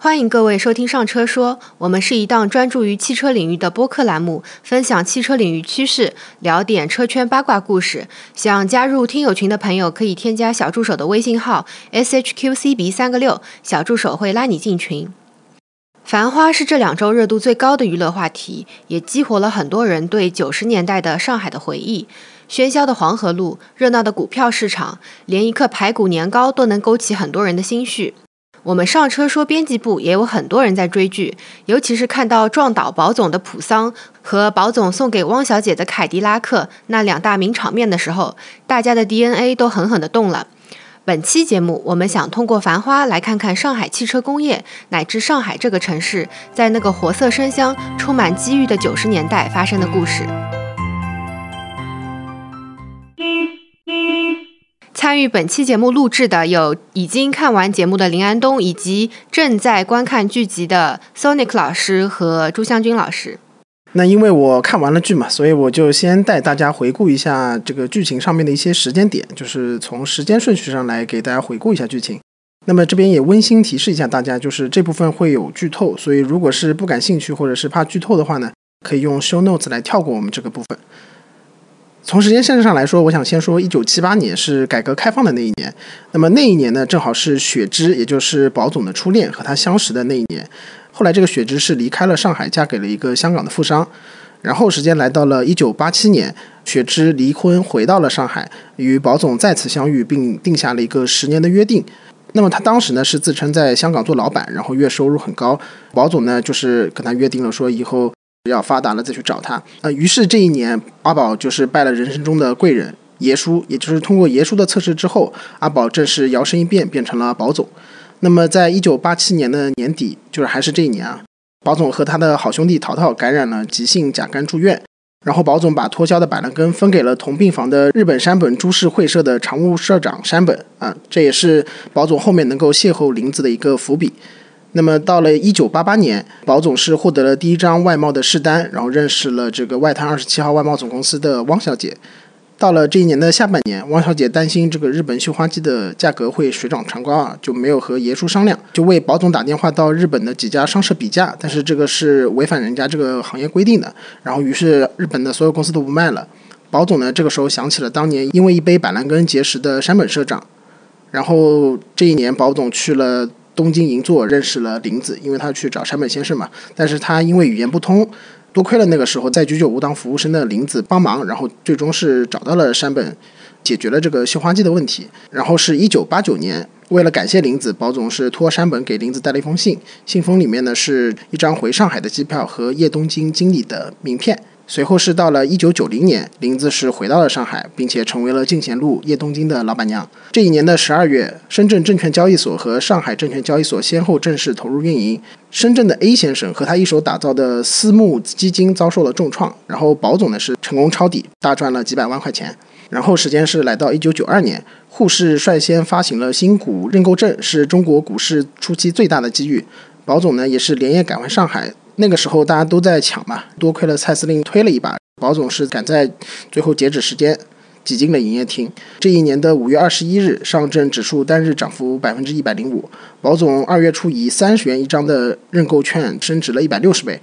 欢迎各位收听《上车说》，我们是一档专注于汽车领域的播客栏目，分享汽车领域趋势，聊点车圈八卦故事。想加入听友群的朋友，可以添加小助手的微信号 shqcb 三个六，小助手会拉你进群。《繁花》是这两周热度最高的娱乐话题，也激活了很多人对九十年代的上海的回忆。喧嚣的黄河路，热闹的股票市场，连一颗排骨年糕都能勾起很多人的心绪。我们上车说，编辑部也有很多人在追剧，尤其是看到撞倒宝总的普桑和宝总送给汪小姐的凯迪拉克那两大名场面的时候，大家的 DNA 都狠狠地动了。本期节目，我们想通过《繁花》来看看上海汽车工业乃至上海这个城市，在那个活色生香、充满机遇的九十年代发生的故事。参与本期节目录制的有已经看完节目的林安东，以及正在观看剧集的 Sonic 老师和朱湘君老师。那因为我看完了剧嘛，所以我就先带大家回顾一下这个剧情上面的一些时间点，就是从时间顺序上来给大家回顾一下剧情。那么这边也温馨提示一下大家，就是这部分会有剧透，所以如果是不感兴趣或者是怕剧透的话呢，可以用 Show Notes 来跳过我们这个部分。从时间线上来说，我想先说一九七八年是改革开放的那一年。那么那一年呢，正好是雪芝，也就是宝总的初恋和他相识的那一年。后来这个雪芝是离开了上海，嫁给了一个香港的富商。然后时间来到了一九八七年，雪芝离婚回到了上海，与宝总再次相遇，并定下了一个十年的约定。那么他当时呢是自称在香港做老板，然后月收入很高。宝总呢就是跟他约定了说以后。要发达了再去找他啊！于是这一年，阿宝就是拜了人生中的贵人爷叔，也就是通过爷叔的测试之后，阿宝正式摇身一变变成了宝总。那么，在一九八七年的年底，就是还是这一年啊，宝总和他的好兄弟淘淘感染了急性甲肝住院，然后宝总把脱销的板蓝根分给了同病房的日本山本株式会社的常务社长山本啊，这也是宝总后面能够邂逅林子的一个伏笔。那么到了一九八八年，宝总是获得了第一张外贸的试单，然后认识了这个外滩二十七号外贸总公司的汪小姐。到了这一年的下半年，汪小姐担心这个日本绣花机的价格会水涨船高啊，就没有和爷叔商量，就为宝总打电话到日本的几家商社比价，但是这个是违反人家这个行业规定的。然后于是日本的所有公司都不卖了。宝总呢这个时候想起了当年因为一杯板蓝根结识的山本社长，然后这一年宝总去了。东京银座认识了林子，因为他去找山本先生嘛。但是他因为语言不通，多亏了那个时候在居酒屋当服务生的林子帮忙，然后最终是找到了山本，解决了这个绣花机的问题。然后是一九八九年，为了感谢林子，保总是托山本给林子带了一封信，信封里面呢是一张回上海的机票和叶东京经理的名片。随后是到了一九九零年，林子是回到了上海，并且成为了进贤路叶东京的老板娘。这一年的十二月，深圳证券交易所和上海证券交易所先后正式投入运营。深圳的 A 先生和他一手打造的私募基金遭受了重创，然后保总呢是成功抄底，大赚了几百万块钱。然后时间是来到一九九二年，沪市率先发行了新股认购证，是中国股市初期最大的机遇。保总呢也是连夜赶回上海。那个时候大家都在抢嘛，多亏了蔡司令推了一把，保总是赶在最后截止时间挤进了营业厅。这一年的五月二十一日，上证指数单日涨幅百分之一百零五，保总二月初以三十元一张的认购券升值了一百六十倍，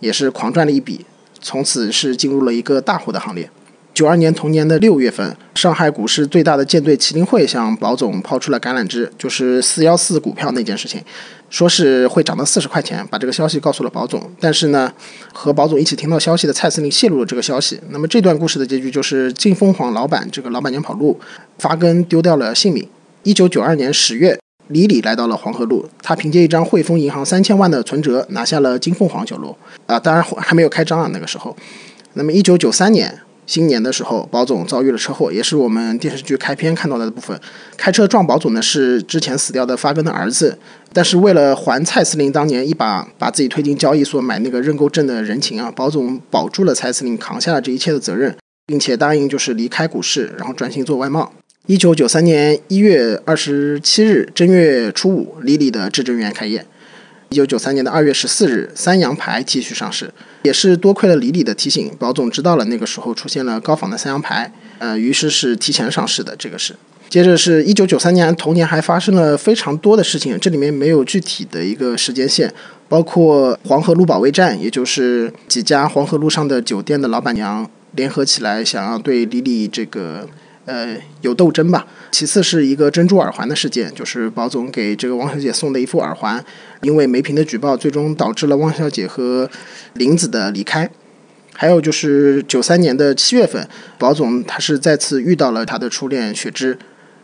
也是狂赚了一笔，从此是进入了一个大户的行列。九二年同年的六月份，上海股市最大的舰队麒麟会向保总抛出了橄榄枝，就是四幺四股票那件事情，说是会涨到四十块钱，把这个消息告诉了保总。但是呢，和保总一起听到消息的蔡司令泄露了这个消息。那么这段故事的结局就是金凤凰老板这个老板娘跑路，发根丢掉了性命。一九九二年十月，李李来到了黄河路，他凭借一张汇丰银行三千万的存折拿下了金凤凰酒楼啊，当然还没有开张啊那个时候。那么一九九三年。新年的时候，保总遭遇了车祸，也是我们电视剧开篇看到的部分。开车撞保总的是之前死掉的发根的儿子，但是为了还蔡司令当年一把把自己推进交易所买那个认购证的人情啊，保总保住了蔡司令，扛下了这一切的责任，并且答应就是离开股市，然后专心做外贸。一九九三年一月二十七日正月初五，李李的至臻园开业。一九九三年的二月十四日，三洋牌继续上市，也是多亏了李李的提醒，保总知道了那个时候出现了高仿的三洋牌，呃，于是是提前上市的。这个是接着是一九九三年，同年还发生了非常多的事情，这里面没有具体的一个时间线，包括黄河路保卫战，也就是几家黄河路上的酒店的老板娘联合起来，想要对李李这个呃有斗争吧。其次是一个珍珠耳环的事件，就是保总给这个汪小姐送的一副耳环，因为梅平的举报，最终导致了汪小姐和林子的离开。还有就是九三年的七月份，保总他是再次遇到了他的初恋雪芝。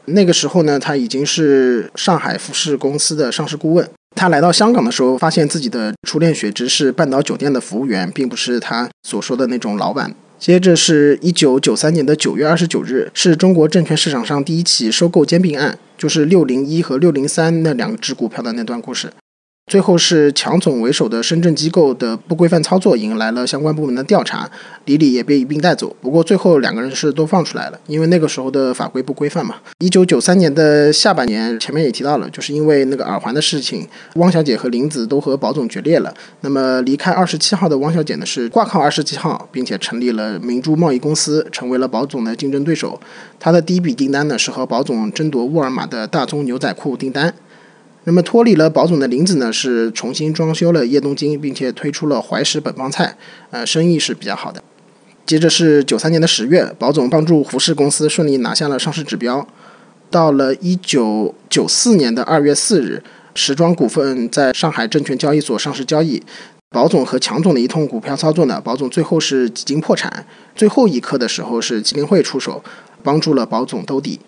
那个时候呢，他已经是上海服饰公司的上市顾问。他来到香港的时候，发现自己的初恋雪芝是半岛酒店的服务员，并不是他所说的那种老板。接着是一九九三年的九月二十九日，是中国证券市场上第一起收购兼并案，就是六零一和六零三那两只股票的那段故事。最后是强总为首的深圳机构的不规范操作引来了相关部门的调查，李李也被一并带走。不过最后两个人是都放出来了，因为那个时候的法规不规范嘛。一九九三年的下半年，前面也提到了，就是因为那个耳环的事情，汪小姐和林子都和保总决裂了。那么离开二十七号的汪小姐呢，是挂靠二十七号，并且成立了明珠贸易公司，成为了保总的竞争对手。她的第一笔订单呢，是和保总争夺沃尔玛的大宗牛仔裤订单。那么脱离了保总的林子呢，是重新装修了叶东京，并且推出了怀石本帮菜，呃，生意是比较好的。接着是九三年的十月，保总帮助胡氏公司顺利拿下了上市指标。到了一九九四年的二月四日，时装股份在上海证券交易所上市交易，保总和强总的一通股票操作呢，保总最后是几经破产，最后一刻的时候是基金会出手，帮助了保总兜底。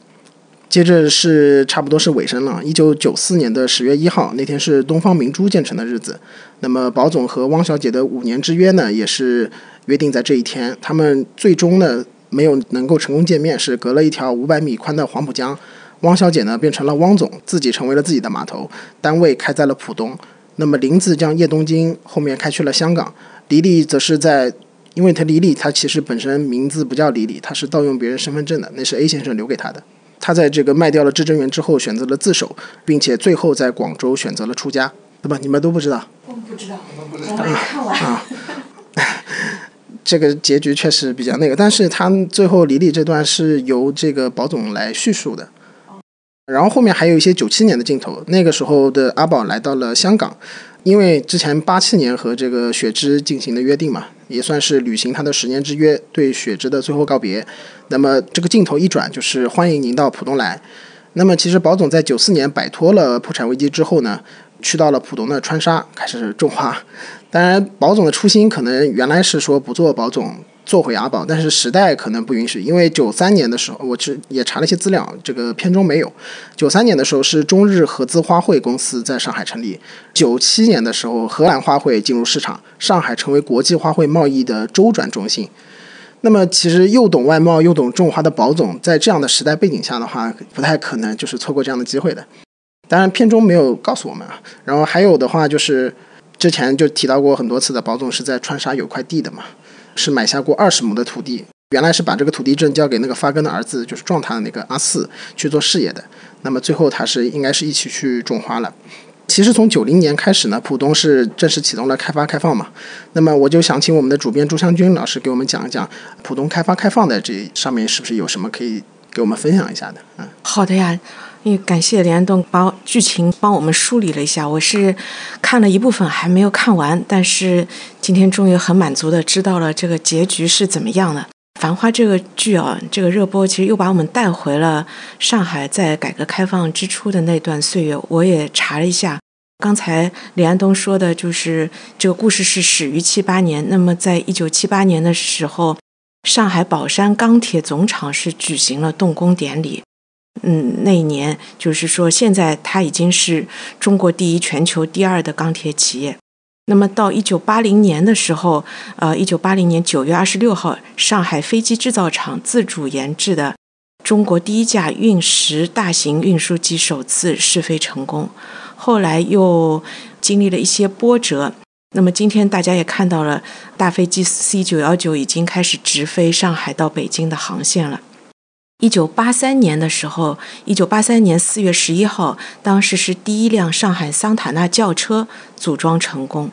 接着是差不多是尾声了。一九九四年的十月一号那天是东方明珠建成的日子。那么保总和汪小姐的五年之约呢，也是约定在这一天。他们最终呢没有能够成功见面，是隔了一条五百米宽的黄浦江。汪小姐呢变成了汪总，自己成为了自己的码头，单位开在了浦东。那么林子将叶东京后面开去了香港。李李则是在，因为他李李他其实本身名字不叫李李，他是盗用别人身份证的，那是 A 先生留给他的。他在这个卖掉了至臻园之后，选择了自首，并且最后在广州选择了出家，对吧？你们都不知道？我们不知道，我们没看完。啊，这个结局确实比较那个，但是他最后李李这段是由这个宝总来叙述的。然后后面还有一些九七年的镜头，那个时候的阿宝来到了香港。因为之前八七年和这个雪芝进行的约定嘛，也算是履行他的十年之约，对雪芝的最后告别。那么这个镜头一转，就是欢迎您到浦东来。那么其实宝总在九四年摆脱了破产危机之后呢，去到了浦东的川沙开始种花。当然，宝总的初心可能原来是说不做宝总。做回阿宝，但是时代可能不允许，因为九三年的时候，我去也查了一些资料，这个片中没有。九三年的时候是中日合资花卉公司在上海成立，九七年的时候荷兰花卉进入市场，上海成为国际花卉贸易的周转中心。那么其实又懂外贸又懂种花的宝总，在这样的时代背景下的话，不太可能就是错过这样的机会的。当然片中没有告诉我们啊。然后还有的话就是之前就提到过很多次的，宝总是在川沙有块地的嘛。是买下过二十亩的土地，原来是把这个土地证交给那个发根的儿子，就是撞他的那个阿四去做事业的。那么最后他是应该是一起去种花了。其实从九零年开始呢，浦东是正式启动了开发开放嘛。那么我就想请我们的主编朱湘军老师给我们讲一讲浦东开发开放的这上面是不是有什么可以给我们分享一下的？嗯，好的呀。也感谢李安东把剧情帮我们梳理了一下，我是看了一部分还没有看完，但是今天终于很满足的知道了这个结局是怎么样的。《繁花》这个剧啊，这个热播其实又把我们带回了上海在改革开放之初的那段岁月。我也查了一下，刚才李安东说的就是这个故事是始于七八年，那么在一九七八年的时候，上海宝山钢铁总厂是举行了动工典礼。嗯，那一年就是说，现在它已经是中国第一、全球第二的钢铁企业。那么到一九八零年的时候，呃，一九八零年九月二十六号，上海飞机制造厂自主研制的中国第一架运十大型运输机首次试飞成功。后来又经历了一些波折。那么今天大家也看到了，大飞机 C 九幺九已经开始直飞上海到北京的航线了。一九八三年的时候，一九八三年四月十一号，当时是第一辆上海桑塔纳轿车组装成功。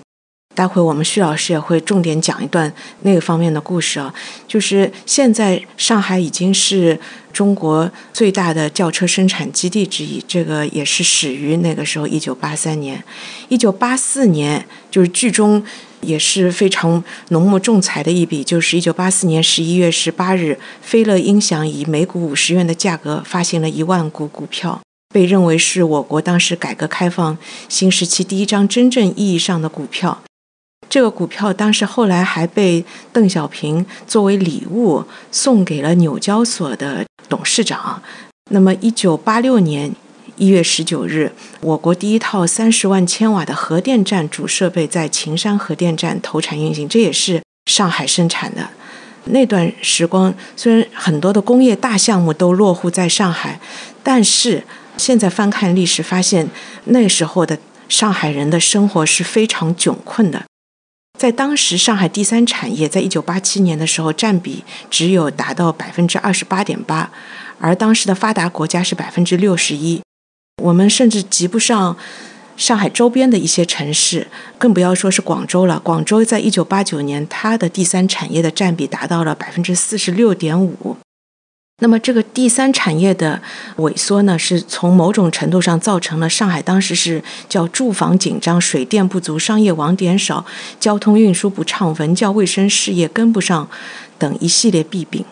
待会我们徐老师也会重点讲一段那个方面的故事啊，就是现在上海已经是中国最大的轿车生产基地之一，这个也是始于那个时候，一九八三年，一九八四年就是剧中也是非常浓墨重彩的一笔，就是一九八四年十一月十八日，飞乐音响以每股五十元的价格发行了一万股股票，被认为是我国当时改革开放新时期第一张真正意义上的股票。这个股票当时后来还被邓小平作为礼物送给了纽交所的董事长。那么，一九八六年一月十九日，我国第一套三十万千瓦的核电站主设备在秦山核电站投产运行，这也是上海生产的。那段时光，虽然很多的工业大项目都落户在上海，但是现在翻看历史，发现那时候的上海人的生活是非常窘困的。在当时，上海第三产业在一九八七年的时候占比只有达到百分之二十八点八，而当时的发达国家是百分之六十一，我们甚至及不上上海周边的一些城市，更不要说是广州了。广州在一九八九年，它的第三产业的占比达到了百分之四十六点五。那么，这个第三产业的萎缩呢，是从某种程度上造成了上海当时是叫住房紧张、水电不足、商业网点少、交通运输不畅、文教卫生事业跟不上等一系列弊病。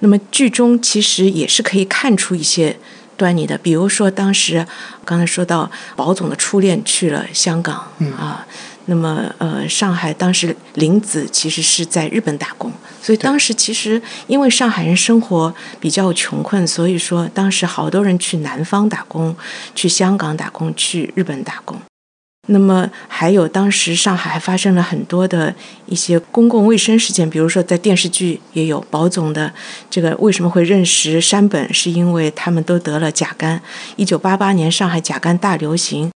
那么，剧中其实也是可以看出一些端倪的，比如说当时刚才说到保总的初恋去了香港啊。那么，呃，上海当时林子其实是在日本打工，所以当时其实因为上海人生活比较穷困，所以说当时好多人去南方打工，去香港打工，去日本打工。那么还有当时上海还发生了很多的一些公共卫生事件，比如说在电视剧也有保总的这个为什么会认识山本，是因为他们都得了甲肝。一九八八年上海甲肝大流行。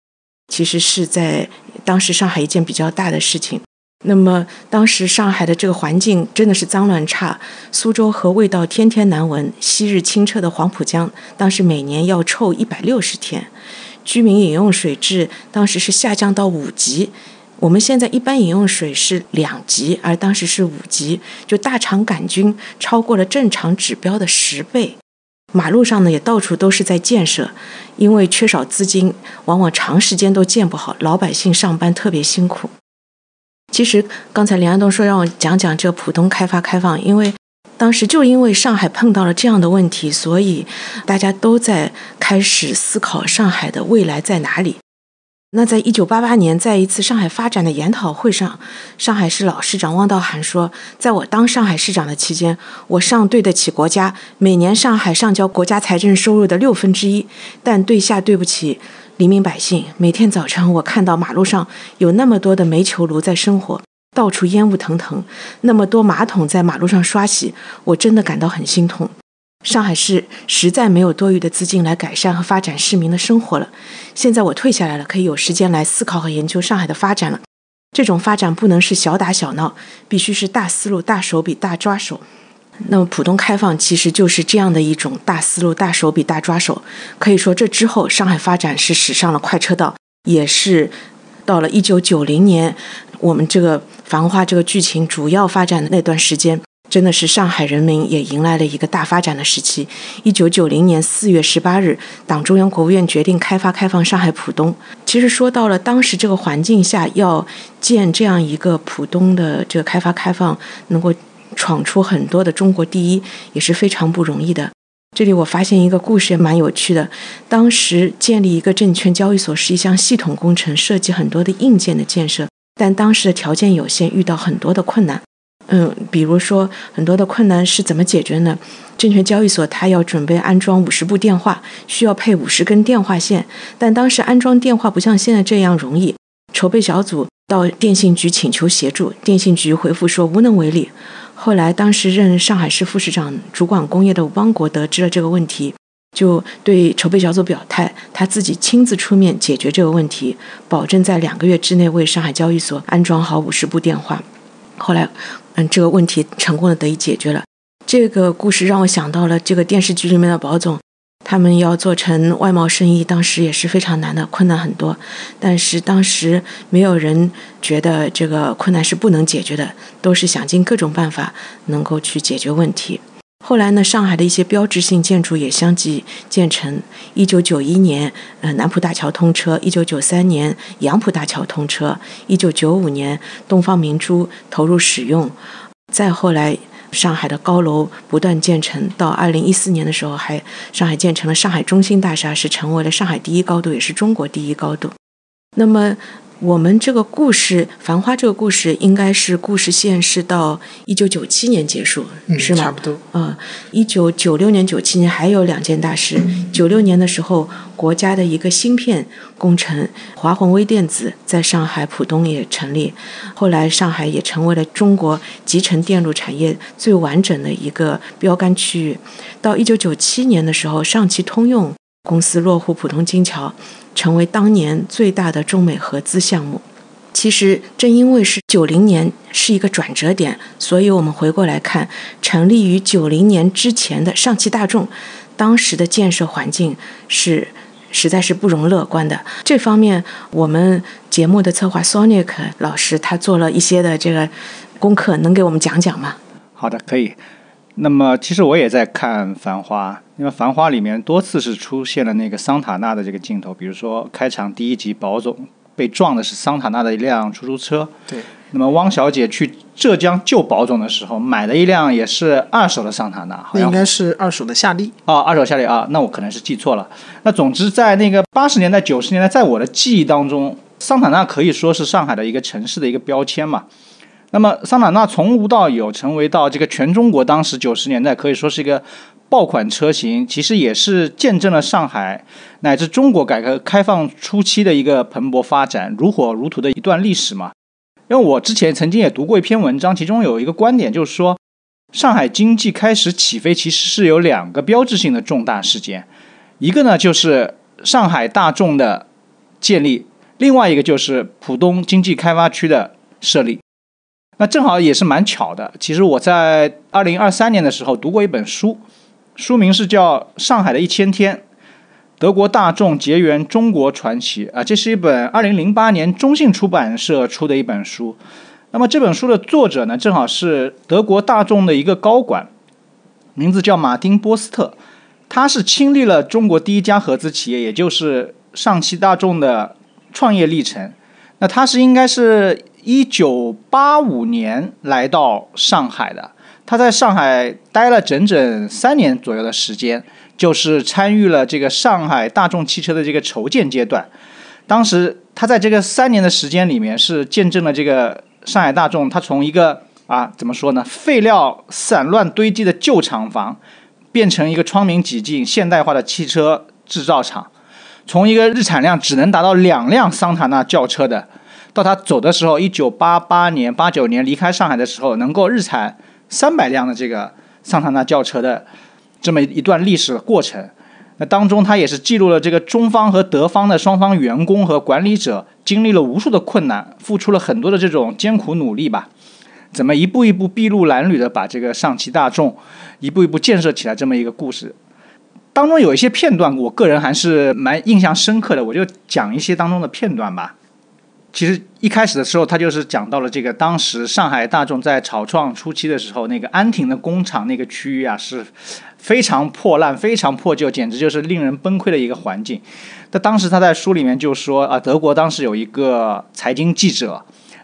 其实是在当时上海一件比较大的事情。那么当时上海的这个环境真的是脏乱差，苏州河味道天天难闻，昔日清澈的黄浦江当时每年要臭一百六十天，居民饮用水质当时是下降到五级。我们现在一般饮用水是两级，而当时是五级，就大肠杆菌超过了正常指标的十倍。马路上呢也到处都是在建设，因为缺少资金，往往长时间都建不好，老百姓上班特别辛苦。其实刚才林安东说让我讲讲这浦东开发开放，因为当时就因为上海碰到了这样的问题，所以大家都在开始思考上海的未来在哪里。那在一九八八年，在一次上海发展的研讨会上，上海市老市长汪道涵说：“在我当上海市长的期间，我上对得起国家每年上海上交国家财政收入的六分之一，但对下对不起黎民百姓。每天早晨，我看到马路上有那么多的煤球炉在生火，到处烟雾腾腾，那么多马桶在马路上刷洗，我真的感到很心痛。”上海市实在没有多余的资金来改善和发展市民的生活了。现在我退下来了，可以有时间来思考和研究上海的发展了。这种发展不能是小打小闹，必须是大思路、大手笔、大抓手。那么，浦东开放其实就是这样的一种大思路、大手笔、大抓手。可以说，这之后上海发展是驶上了快车道，也是到了一九九零年，我们这个繁花这个剧情主要发展的那段时间。真的是上海人民也迎来了一个大发展的时期。一九九零年四月十八日，党中央、国务院决定开发开放上海浦东。其实说到了当时这个环境下，要建这样一个浦东的这个开发开放，能够闯出很多的中国第一，也是非常不容易的。这里我发现一个故事也蛮有趣的。当时建立一个证券交易所是一项系统工程，涉及很多的硬件的建设，但当时的条件有限，遇到很多的困难。嗯，比如说很多的困难是怎么解决呢？证券交易所它要准备安装五十部电话，需要配五十根电话线，但当时安装电话不像现在这样容易。筹备小组到电信局请求协助，电信局回复说无能为力。后来，当时任上海市副市长、主管工业的汪国得知了这个问题，就对筹备小组表态，他自己亲自出面解决这个问题，保证在两个月之内为上海交易所安装好五十部电话。后来。嗯，这个问题成功的得以解决了。这个故事让我想到了这个电视剧里面的宝总，他们要做成外贸生意，当时也是非常难的，困难很多。但是当时没有人觉得这个困难是不能解决的，都是想尽各种办法能够去解决问题。后来呢，上海的一些标志性建筑也相继建成。一九九一年，呃，南浦大桥通车；一九九三年，杨浦大桥通车；一九九五年，东方明珠投入使用。再后来，上海的高楼不断建成，到二零一四年的时候，还上海建成了上海中心大厦，是成为了上海第一高度，也是中国第一高度。那么。我们这个故事《繁花》这个故事，应该是故事线是到一九九七年结束，是吗？差不多。啊，一九九六年、九七年还有两件大事。九六年的时候，国家的一个芯片工程华虹微电子在上海浦东也成立，后来上海也成为了中国集成电路产业最完整的一个标杆区域。到一九九七年的时候，上汽通用公司落户浦东金桥。成为当年最大的中美合资项目。其实正因为是九零年是一个转折点，所以我们回过来看，成立于九零年之前的上汽大众，当时的建设环境是实在是不容乐观的。这方面，我们节目的策划 Sonic 老师他做了一些的这个功课，能给我们讲讲吗？好的，可以。那么其实我也在看《繁花》，因为《繁花》里面多次是出现了那个桑塔纳的这个镜头，比如说开场第一集，保总被撞的是桑塔纳的一辆出租车。对。那么汪小姐去浙江救保总的时候，买了一辆也是二手的桑塔纳，那应该是二手的夏利。啊，二手夏利啊，那我可能是记错了。那总之在那个八十年代、九十年代，在我的记忆当中，桑塔纳可以说是上海的一个城市的一个标签嘛。那么桑塔纳从无到有，成为到这个全中国当时九十年代可以说是一个爆款车型，其实也是见证了上海乃至中国改革开放初期的一个蓬勃发展、如火如荼的一段历史嘛。因为我之前曾经也读过一篇文章，其中有一个观点就是说，上海经济开始起飞其实是有两个标志性的重大事件，一个呢就是上海大众的建立，另外一个就是浦东经济开发区的设立。那正好也是蛮巧的。其实我在二零二三年的时候读过一本书，书名是叫《上海的一千天：德国大众结缘中国传奇》啊，这是一本二零零八年中信出版社出的一本书。那么这本书的作者呢，正好是德国大众的一个高管，名字叫马丁波斯特，他是亲历了中国第一家合资企业，也就是上汽大众的创业历程。那他是应该是。一九八五年来到上海的，他在上海待了整整三年左右的时间，就是参与了这个上海大众汽车的这个筹建阶段。当时他在这个三年的时间里面，是见证了这个上海大众，他从一个啊怎么说呢，废料散乱堆积的旧厂房，变成一个窗明几净、现代化的汽车制造厂，从一个日产量只能达到两辆桑塔纳轿车的。到他走的时候，一九八八年、八九年离开上海的时候，能够日产三百辆的这个桑塔纳轿车的这么一段历史的过程。那当中，他也是记录了这个中方和德方的双方员工和管理者经历了无数的困难，付出了很多的这种艰苦努力吧。怎么一步一步筚路蓝缕的把这个上汽大众一步一步建设起来这么一个故事。当中有一些片段，我个人还是蛮印象深刻的，我就讲一些当中的片段吧。其实一开始的时候，他就是讲到了这个当时上海大众在草创初期的时候，那个安亭的工厂那个区域啊，是非常破烂、非常破旧，简直就是令人崩溃的一个环境。他当时他在书里面就说啊，德国当时有一个财经记者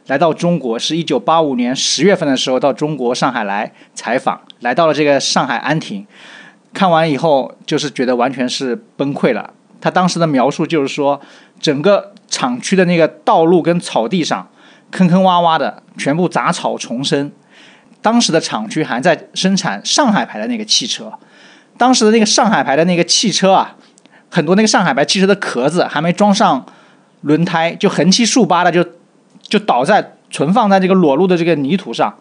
来到中国，是一九八五年十月份的时候到中国上海来采访，来到了这个上海安亭，看完以后就是觉得完全是崩溃了。他当时的描述就是说，整个。厂区的那个道路跟草地上，坑坑洼洼的，全部杂草丛生。当时的厂区还在生产上海牌的那个汽车，当时的那个上海牌的那个汽车啊，很多那个上海牌汽车的壳子还没装上轮胎，就横七竖八的就就倒在存放在这个裸露的这个泥土上。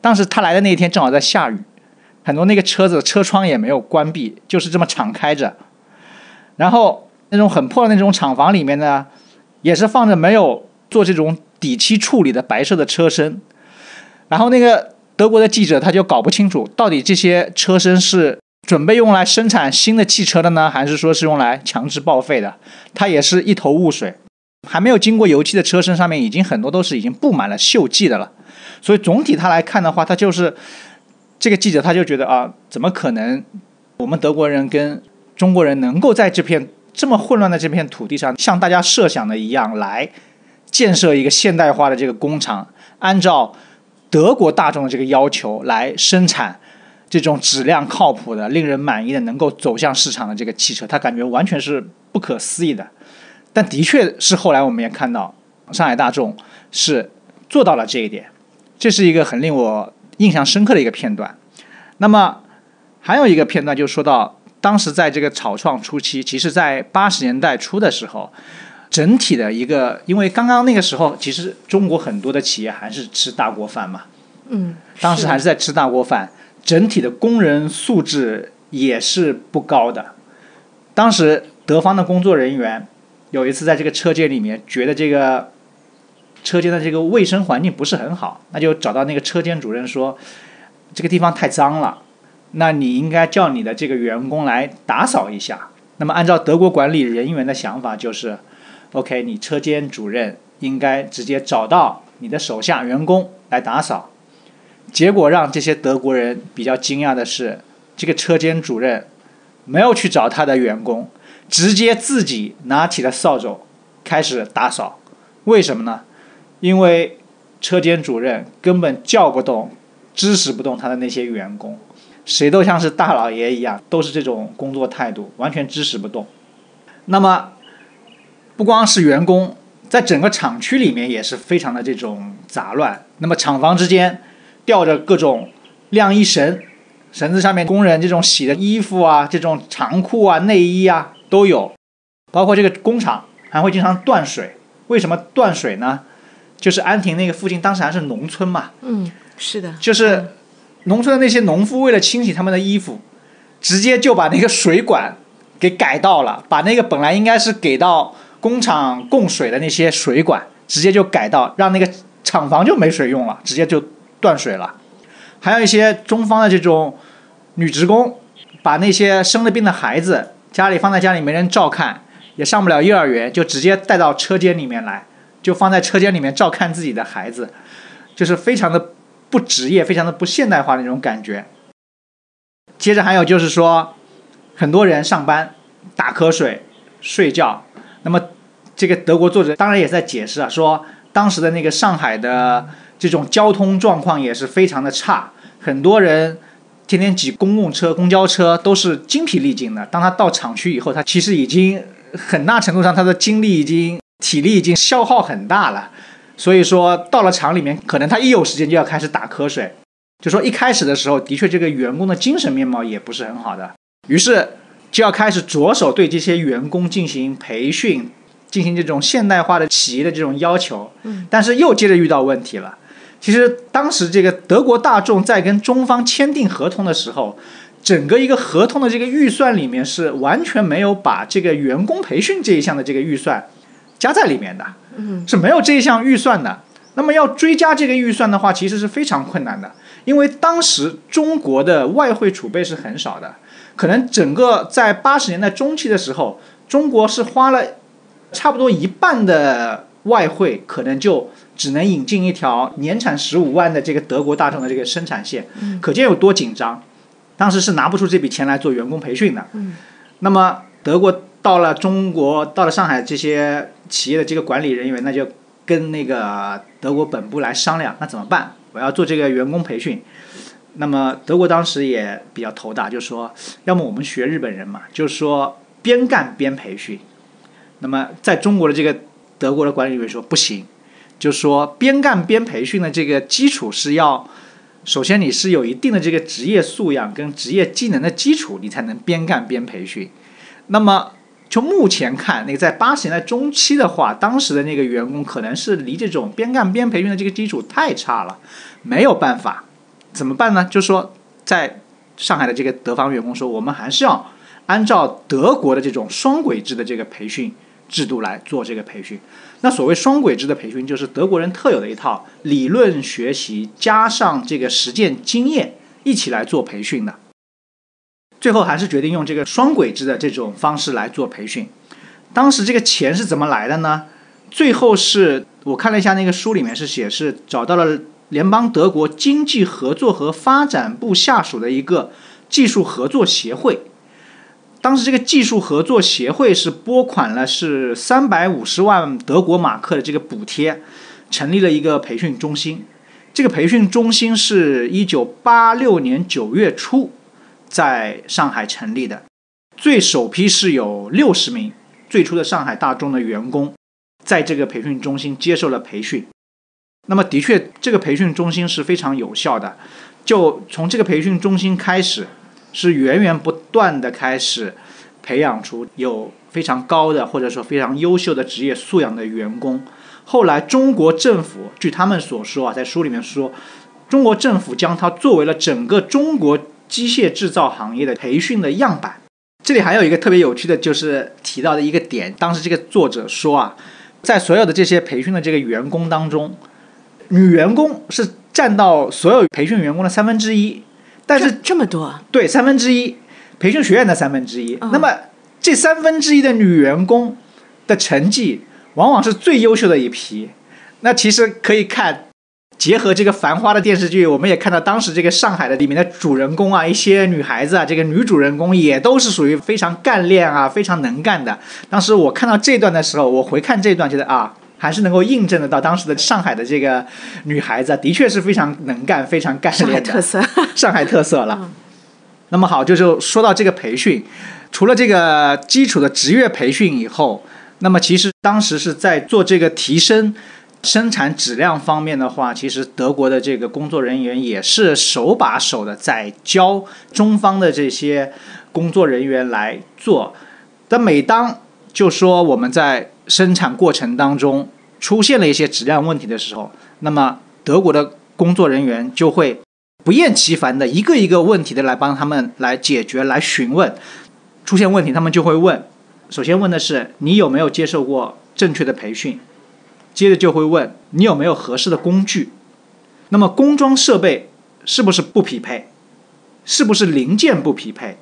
当时他来的那一天正好在下雨，很多那个车子车窗也没有关闭，就是这么敞开着。然后那种很破的那种厂房里面呢。也是放着没有做这种底漆处理的白色的车身，然后那个德国的记者他就搞不清楚到底这些车身是准备用来生产新的汽车的呢，还是说是用来强制报废的？他也是一头雾水。还没有经过油漆的车身上面，已经很多都是已经布满了锈迹的了。所以总体他来看的话，他就是这个记者他就觉得啊，怎么可能我们德国人跟中国人能够在这片这么混乱的这片土地上，像大家设想的一样来建设一个现代化的这个工厂，按照德国大众的这个要求来生产这种质量靠谱的、令人满意的、能够走向市场的这个汽车，他感觉完全是不可思议的。但的确是后来我们也看到，上海大众是做到了这一点，这是一个很令我印象深刻的一个片段。那么还有一个片段就说到，当时在这个草创初期，其实在八十年代初的时候，整体的一个，因为刚刚那个时候，其实中国很多的企业还是吃大锅饭嘛，嗯，当时还是在吃大锅饭，整体的工人素质也是不高的。当时德方的工作人员。有一次在这个车间里面，觉得这个车间的这个卫生环境不是很好，那就找到那个车间主任说，这个地方太脏了，那你应该叫你的这个员工来打扫一下。那么按照德国管理人员的想法就是，OK，你车间主任应该直接找到你的手下员工来打扫。结果让这些德国人比较惊讶的是，这个车间主任没有去找他的员工。直接自己拿起了扫帚，开始打扫。为什么呢？因为车间主任根本叫不动、支持不动他的那些员工，谁都像是大老爷一样，都是这种工作态度，完全支持不动。那么，不光是员工，在整个厂区里面也是非常的这种杂乱。那么厂房之间吊着各种晾衣绳，绳子上面工人这种洗的衣服啊，这种长裤啊、内衣啊。都有，包括这个工厂还会经常断水。为什么断水呢？就是安亭那个附近当时还是农村嘛。嗯，是的。就是农村的那些农夫为了清洗他们的衣服，直接就把那个水管给改道了，把那个本来应该是给到工厂供水的那些水管，直接就改道，让那个厂房就没水用了，直接就断水了。还有一些中方的这种女职工，把那些生了病的孩子。家里放在家里没人照看，也上不了幼儿园，就直接带到车间里面来，就放在车间里面照看自己的孩子，就是非常的不职业，非常的不现代化的那种感觉。接着还有就是说，很多人上班打瞌睡、睡觉。那么这个德国作者当然也在解释啊，说当时的那个上海的这种交通状况也是非常的差，很多人。天天挤公共车、公交车都是精疲力尽的。当他到厂区以后，他其实已经很大程度上他的精力已经、体力已经消耗很大了。所以说到了厂里面，可能他一有时间就要开始打瞌睡。就说一开始的时候，的确这个员工的精神面貌也不是很好的。于是就要开始着手对这些员工进行培训，进行这种现代化的企业的这种要求。嗯。但是又接着遇到问题了。其实当时这个德国大众在跟中方签订合同的时候，整个一个合同的这个预算里面是完全没有把这个员工培训这一项的这个预算加在里面的，是没有这一项预算的。那么要追加这个预算的话，其实是非常困难的，因为当时中国的外汇储备是很少的，可能整个在八十年代中期的时候，中国是花了差不多一半的外汇，可能就。只能引进一条年产十五万的这个德国大众的这个生产线，可见有多紧张。当时是拿不出这笔钱来做员工培训的。那么德国到了中国，到了上海这些企业的这个管理人员，那就跟那个德国本部来商量，那怎么办？我要做这个员工培训。那么德国当时也比较头大，就说要么我们学日本人嘛，就是说边干边培训。那么在中国的这个德国的管理人员说不行。就说，边干边培训的这个基础是要，首先你是有一定的这个职业素养跟职业技能的基础，你才能边干边培训。那么，就目前看，那个在八十年代中期的话，当时的那个员工可能是离这种边干边培训的这个基础太差了，没有办法，怎么办呢？就说，在上海的这个德方员工说，我们还是要按照德国的这种双轨制的这个培训制度来做这个培训。那所谓双轨制的培训，就是德国人特有的一套理论学习加上这个实践经验一起来做培训的。最后还是决定用这个双轨制的这种方式来做培训。当时这个钱是怎么来的呢？最后是我看了一下那个书里面是写是找到了联邦德国经济合作和发展部下属的一个技术合作协会。当时这个技术合作协会是拨款了是三百五十万德国马克的这个补贴，成立了一个培训中心。这个培训中心是一九八六年九月初在上海成立的，最首批是有六十名最初的上海大众的员工在这个培训中心接受了培训。那么，的确，这个培训中心是非常有效的。就从这个培训中心开始，是源源不断的开始培养出有非常高的或者说非常优秀的职业素养的员工。后来，中国政府据他们所说啊，在书里面说，中国政府将它作为了整个中国机械制造行业的培训的样板。这里还有一个特别有趣的，就是提到的一个点，当时这个作者说啊，在所有的这些培训的这个员工当中，女员工是占到所有培训员工的三分之一，但是这么多，对三分之一，培训学院的三分之一。那么这三分之一的女员工的成绩。往往是最优秀的一批，那其实可以看，结合这个繁花的电视剧，我们也看到当时这个上海的里面的主人公啊，一些女孩子啊，这个女主人公也都是属于非常干练啊，非常能干的。当时我看到这段的时候，我回看这段，觉得啊，还是能够印证得到当时的上海的这个女孩子的确是非常能干、非常干练的。上海特色，上海特色了。那么好，就是说到这个培训，除了这个基础的职业培训以后。那么其实当时是在做这个提升生产质量方面的话，其实德国的这个工作人员也是手把手的在教中方的这些工作人员来做。但每当就说我们在生产过程当中出现了一些质量问题的时候，那么德国的工作人员就会不厌其烦的一个一个问题的来帮他们来解决、来询问。出现问题，他们就会问。首先问的是你有没有接受过正确的培训，接着就会问你有没有合适的工具，那么工装设备是不是不匹配，是不是零件不匹配，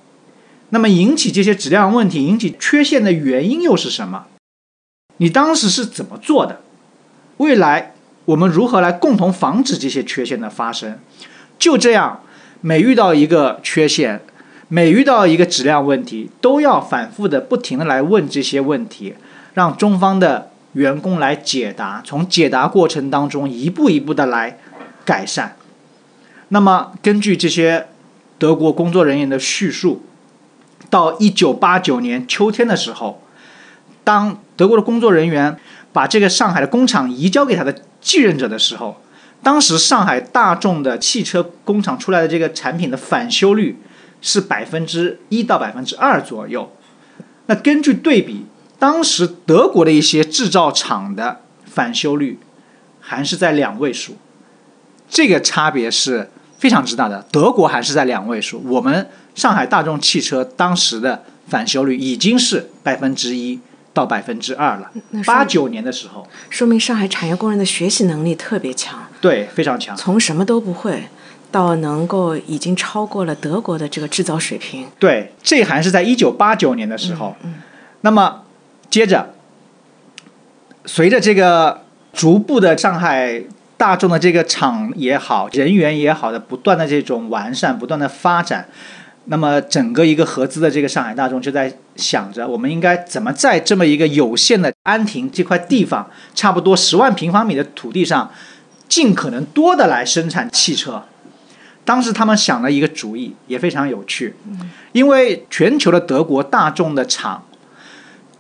那么引起这些质量问题、引起缺陷的原因又是什么？你当时是怎么做的？未来我们如何来共同防止这些缺陷的发生？就这样，每遇到一个缺陷。每遇到一个质量问题，都要反复的、不停的来问这些问题，让中方的员工来解答。从解答过程当中，一步一步的来改善。那么，根据这些德国工作人员的叙述，到一九八九年秋天的时候，当德国的工作人员把这个上海的工厂移交给他的继任者的时候，当时上海大众的汽车工厂出来的这个产品的返修率。是百分之一到百分之二左右。那根据对比，当时德国的一些制造厂的返修率还是在两位数，这个差别是非常之大的。德国还是在两位数，我们上海大众汽车当时的返修率已经是百分之一到百分之二了。八九年的时候，说明上海产业工人的学习能力特别强，对，非常强，从什么都不会。到能够已经超过了德国的这个制造水平。对，这还是在一九八九年的时候。嗯。那么，接着，随着这个逐步的上海大众的这个厂也好，人员也好的不断的这种完善、不断的发展，那么整个一个合资的这个上海大众就在想着，我们应该怎么在这么一个有限的安亭这块地方，差不多十万平方米的土地上，尽可能多的来生产汽车。当时他们想了一个主意，也非常有趣，因为全球的德国大众的厂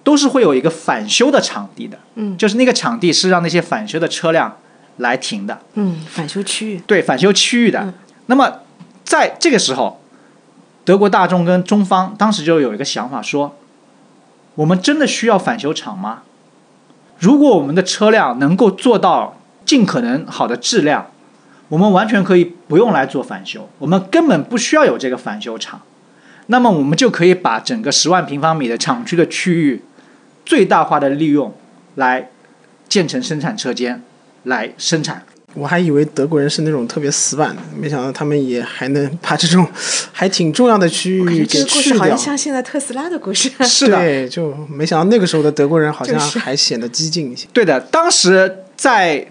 都是会有一个返修的场地的，嗯，就是那个场地是让那些返修的车辆来停的，嗯，返修区域，对，返修区域的。那么在这个时候，德国大众跟中方当时就有一个想法说：我们真的需要返修厂吗？如果我们的车辆能够做到尽可能好的质量。我们完全可以不用来做返修，我们根本不需要有这个返修厂，那么我们就可以把整个十万平方米的厂区的区域最大化的利用，来建成生产车间，来生产。我还以为德国人是那种特别死板的，没想到他们也还能把这种还挺重要的区域给去掉这个故事好像。像现在特斯拉的故事。是的，对，就没想到那个时候的德国人好像还显得激进一些。对的，当时在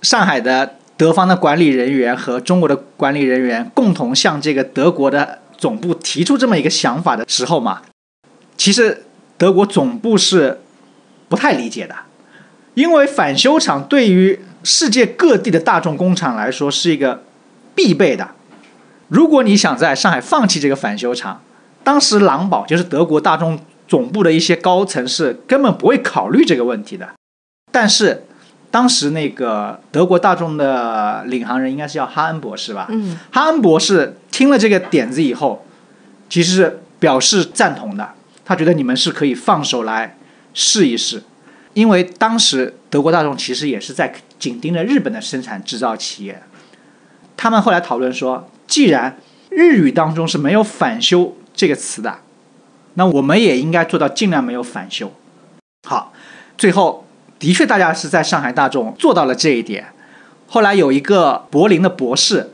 上海的德方的管理人员和中国的管理人员共同向这个德国的总部提出这么一个想法的时候嘛，其实德国总部是不太理解的，因为返修厂对于世界各地的大众工厂来说是一个必备的。如果你想在上海放弃这个返修厂，当时狼堡就是德国大众总部的一些高层是根本不会考虑这个问题的。但是当时那个德国大众的领航人应该是叫哈恩博士吧？嗯，哈恩博士听了这个点子以后，其实是表示赞同的。他觉得你们是可以放手来试一试，因为当时德国大众其实也是在紧盯着日本的生产制造企业。他们后来讨论说，既然日语当中是没有“返修”这个词的，那我们也应该做到尽量没有返修。好，最后的确大家是在上海大众做到了这一点。后来有一个柏林的博士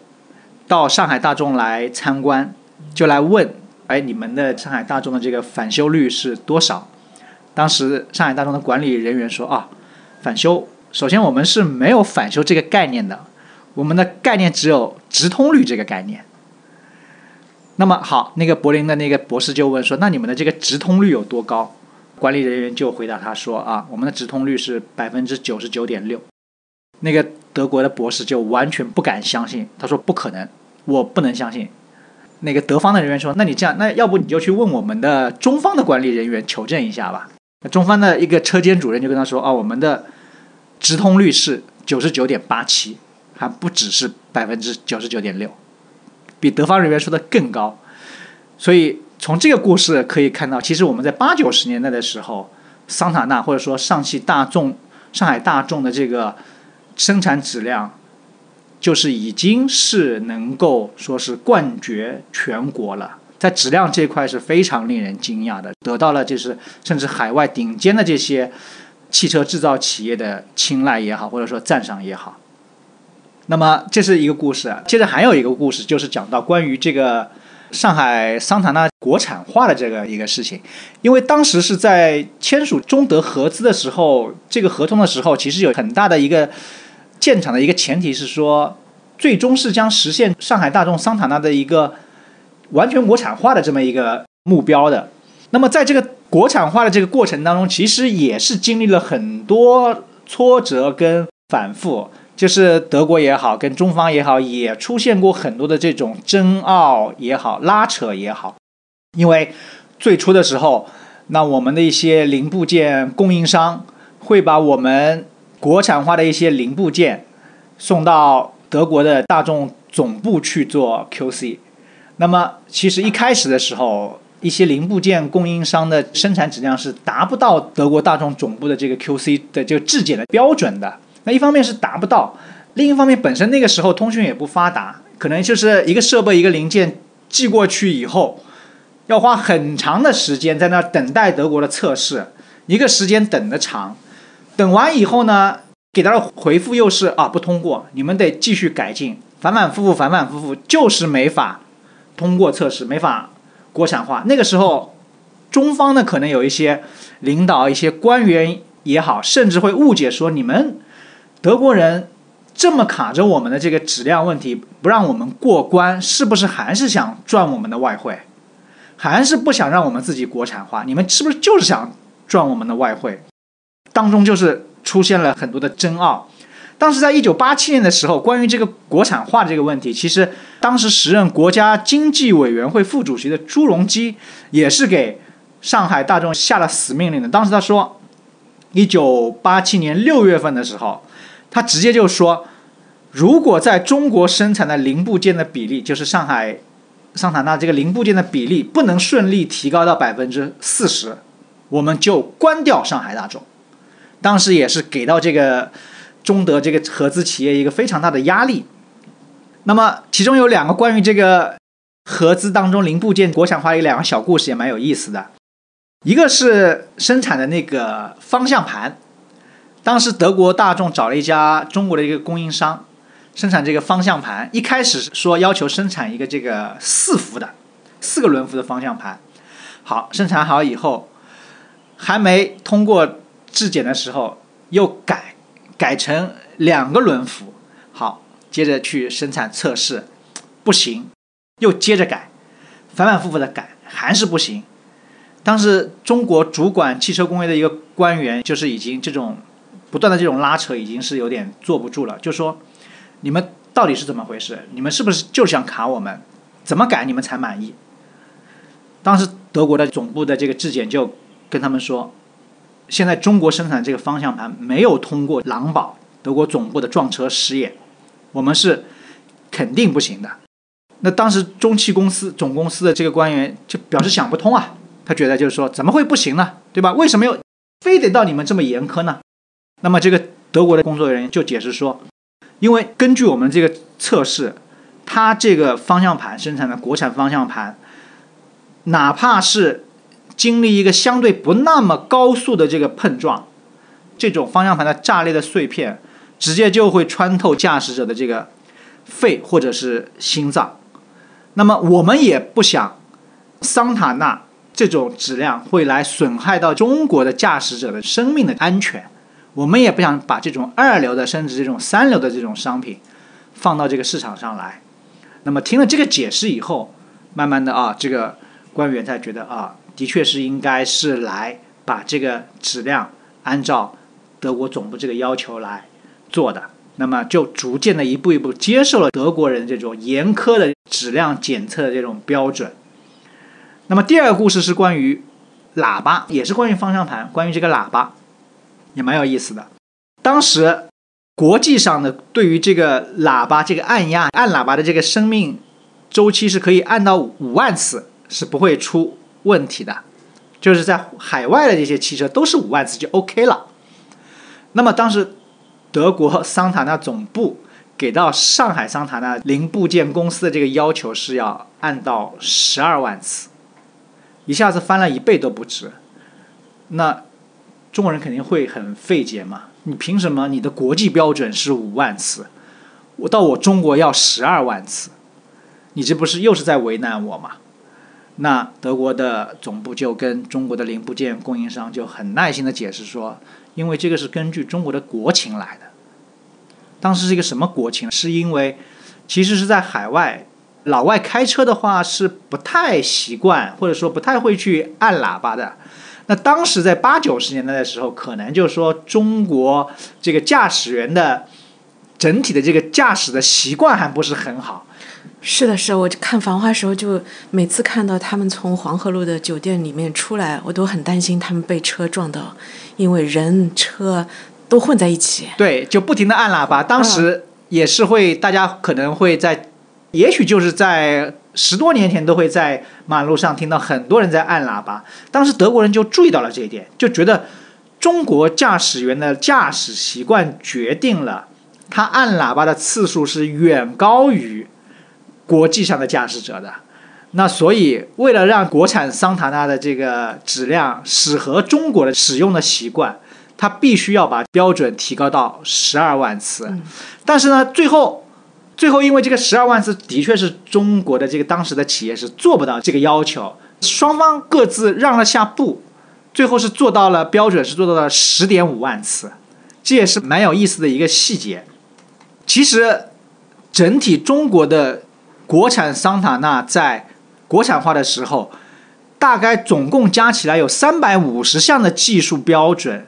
到上海大众来参观，就来问：“哎，你们的上海大众的这个返修率是多少？”当时上海大众的管理人员说：“啊，返修，首先我们是没有返修这个概念的，我们的概念只有直通率这个概念。”那么好，那个柏林的那个博士就问说：“那你们的这个直通率有多高？”管理人员就回答他说：“啊，我们的直通率是百分之九十九点六。”那个德国的博士就完全不敢相信，他说：“不可能，我不能相信。”那个德方的人员说：“那你这样，那要不你就去问我们的中方的管理人员求证一下吧。”中方的一个车间主任就跟他说：“啊，我们的直通率是九十九点八七，还不只是百分之九十九点六，比德方人员说的更高。”所以从这个故事可以看到，其实我们在八九十年代的时候，桑塔纳或者说上汽大众、上海大众的这个生产质量，就是已经是能够说是冠绝全国了。在质量这一块是非常令人惊讶的，得到了就是甚至海外顶尖的这些汽车制造企业的青睐也好，或者说赞赏也好。那么这是一个故事，接着还有一个故事，就是讲到关于这个上海桑塔纳国产化的这个一个事情。因为当时是在签署中德合资的时候，这个合同的时候，其实有很大的一个建厂的一个前提是说，最终是将实现上海大众桑塔纳的一个完全国产化的这么一个目标的。那么在这个国产化的这个过程当中，其实也是经历了很多挫折跟反复，就是德国也好，跟中方也好，也出现过很多的这种争拗也好，拉扯也好。因为最初的时候，那我们的一些零部件供应商会把我们国产化的一些零部件送到德国的大众总部去做 QC。那么其实一开始的时候，一些零部件供应商的生产质量是达不到德国大众总部的这个 QC 的这个质检的标准的。那一方面是达不到，另一方面本身那个时候通讯也不发达，可能就是一个设备一个零件寄过去以后，要花很长的时间在那等待德国的测试，一个时间等的长，等完以后呢，给他的回复又是啊不通过，你们得继续改进，反反复复，反反复复，就是没法通过测试，没法国产化。那个时候，中方呢可能有一些领导、一些官员也好，甚至会误解说你们德国人这么卡着我们的这个质量问题，不让我们过关，是不是还是想赚我们的外汇？还是不想让我们自己国产化？你们是不是就是想赚我们的外汇？当中就是出现了很多的争拗。当时在一九八七年的时候，关于这个国产化这个问题，其实当时时任国家经济委员会副主席的朱镕基也是给上海大众下了死命令的。当时他说，一九八七年六月份的时候，他直接就说，如果在中国生产的零部件的比例，就是上海桑塔纳这个零部件的比例不能顺利提高到百分之四十，我们就关掉上海大众。当时也是给到这个中德这个合资企业一个非常大的压力。那么其中有两个关于这个合资当中零部件国产化的两个小故事也蛮有意思的。一个是生产的那个方向盘，当时德国大众找了一家中国的一个供应商，生产这个方向盘，一开始说要求生产一个这个四幅的四个轮幅的方向盘，好，生产好以后，还没通过质检的时候又改改成两个轮辐，好，接着去生产测试，不行，又接着改，反反复复的改，还是不行。当时中国主管汽车工业的一个官员，就是已经这种不断的这种拉扯，已经是有点坐不住了，就说。你们到底是怎么回事？你们是不是就想卡我们？怎么改你们才满意？当时德国的总部的这个质检就跟他们说，现在中国生产这个方向盘没有通过狼堡德国总部的撞车试验，我们是肯定不行的。那当时中汽公司总公司的这个官员就表示想不通啊，他觉得就是说怎么会不行呢？对吧？为什么要非得到你们这么严苛呢？那么这个德国的工作人员就解释说。因为根据我们这个测试，它这个方向盘生产的国产方向盘，哪怕是经历一个相对不那么高速的这个碰撞，这种方向盘的炸裂的碎片，直接就会穿透驾驶者的这个肺或者是心脏。那么我们也不想桑塔纳这种质量会来损害到中国的驾驶者的生命的安全。我们也不想把这种二流的，甚至这种三流的这种商品放到这个市场上来。那么听了这个解释以后，慢慢的啊，这个官员才觉得啊，的确是应该是来把这个质量按照德国总部这个要求来做的。那么就逐渐的一步一步接受了德国人这种严苛的质量检测的这种标准。那么第二个故事是关于喇叭，也是关于方向盘，关于这个喇叭。也蛮有意思的。当时国际上的对于这个喇叭这个按压按喇叭的这个生命周期是可以按到五万次是不会出问题的，就是在海外的这些汽车都是五万次就 OK 了。那么当时德国桑塔纳总部给到上海桑塔纳零部件公司的这个要求是要按到十二万次，一下子翻了一倍都不止。那。中国人肯定会很费解嘛？你凭什么你的国际标准是五万次，我到我中国要十二万次，你这不是又是在为难我吗？那德国的总部就跟中国的零部件供应商就很耐心的解释说，因为这个是根据中国的国情来的。当时是一个什么国情？是因为其实是在海外，老外开车的话是不太习惯，或者说不太会去按喇叭的。那当时在八九十年代的时候，可能就是说中国这个驾驶员的整体的这个驾驶的习惯还不是很好。是的，是，我看《繁花》时候，就每次看到他们从黄河路的酒店里面出来，我都很担心他们被车撞到，因为人车都混在一起。对，就不停的按喇叭。当时也是会，大家可能会在，也许就是在。十多年前都会在马路上听到很多人在按喇叭，当时德国人就注意到了这一点，就觉得中国驾驶员的驾驶习惯决定了他按喇叭的次数是远高于国际上的驾驶者的。那所以为了让国产桑塔纳的这个质量适合中国的使用的习惯，它必须要把标准提高到十二万次。但是呢，最后。最后，因为这个十二万次的确是中国的这个当时的企业是做不到这个要求，双方各自让了下步，最后是做到了标准是做到了十点五万次，这也是蛮有意思的一个细节。其实，整体中国的国产桑塔纳在国产化的时候，大概总共加起来有三百五十项的技术标准。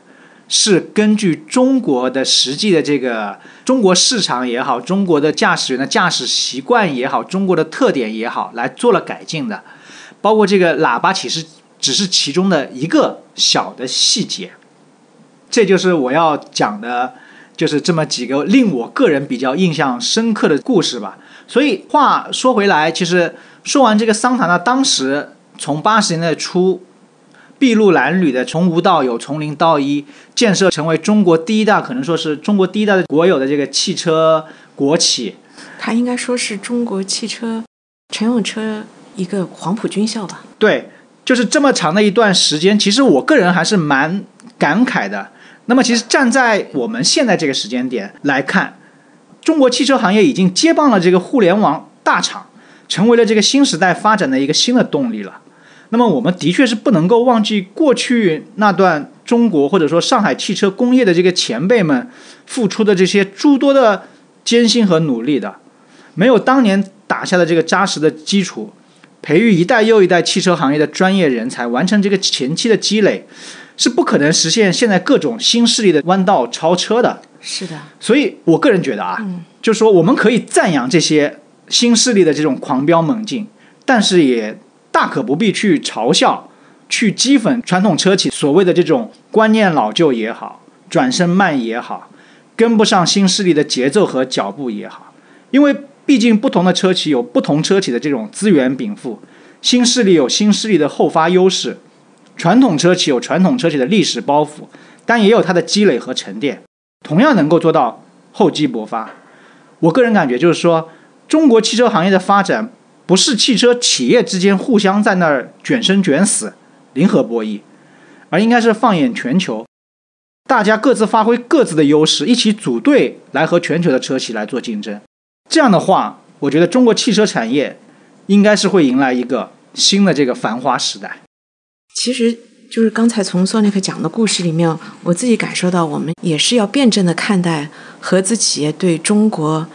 是根据中国的实际的这个中国市场也好，中国的驾驶员的驾驶习惯也好，中国的特点也好，来做了改进的。包括这个喇叭，其实只是其中的一个小的细节。这就是我要讲的，就是这么几个令我个人比较印象深刻的故事吧。所以话说回来，其实说完这个桑塔纳，当时从八十年代初。筚路蓝缕的，从无到有，从零到一，建设成为中国第一大，可能说是中国第一大的国有的这个汽车国企。它应该说是中国汽车乘用车一个黄埔军校吧？对，就是这么长的一段时间，其实我个人还是蛮感慨的。那么，其实站在我们现在这个时间点来看，中国汽车行业已经接棒了这个互联网大厂，成为了这个新时代发展的一个新的动力了。那么我们的确是不能够忘记过去那段中国或者说上海汽车工业的这个前辈们付出的这些诸多的艰辛和努力的，没有当年打下的这个扎实的基础，培育一代又一代汽车行业的专业人才，完成这个前期的积累，是不可能实现现在各种新势力的弯道超车的。是的，所以我个人觉得啊，就是说我们可以赞扬这些新势力的这种狂飙猛进，但是也大可不必去嘲笑、去讥讽传统车企所谓的这种观念老旧也好，转身慢也好，跟不上新势力的节奏和脚步也好，因为毕竟不同的车企有不同车企的这种资源禀赋，新势力有新势力的后发优势，传统车企有传统车企的历史包袱，但也有它的积累和沉淀。同样能够做到厚积薄发。我个人感觉就是说，中国汽车行业的发展不是汽车企业之间互相在那儿卷生卷死、零和博弈，而应该是放眼全球，大家各自发挥各自的优势，一起组队来和全球的车企来做竞争。这样的话，我觉得中国汽车产业应该是会迎来一个新的这个繁华时代。其实。就是刚才从索尼克讲的故事里面，我自己感受到，我们也是要辩证的看待合资企业对中国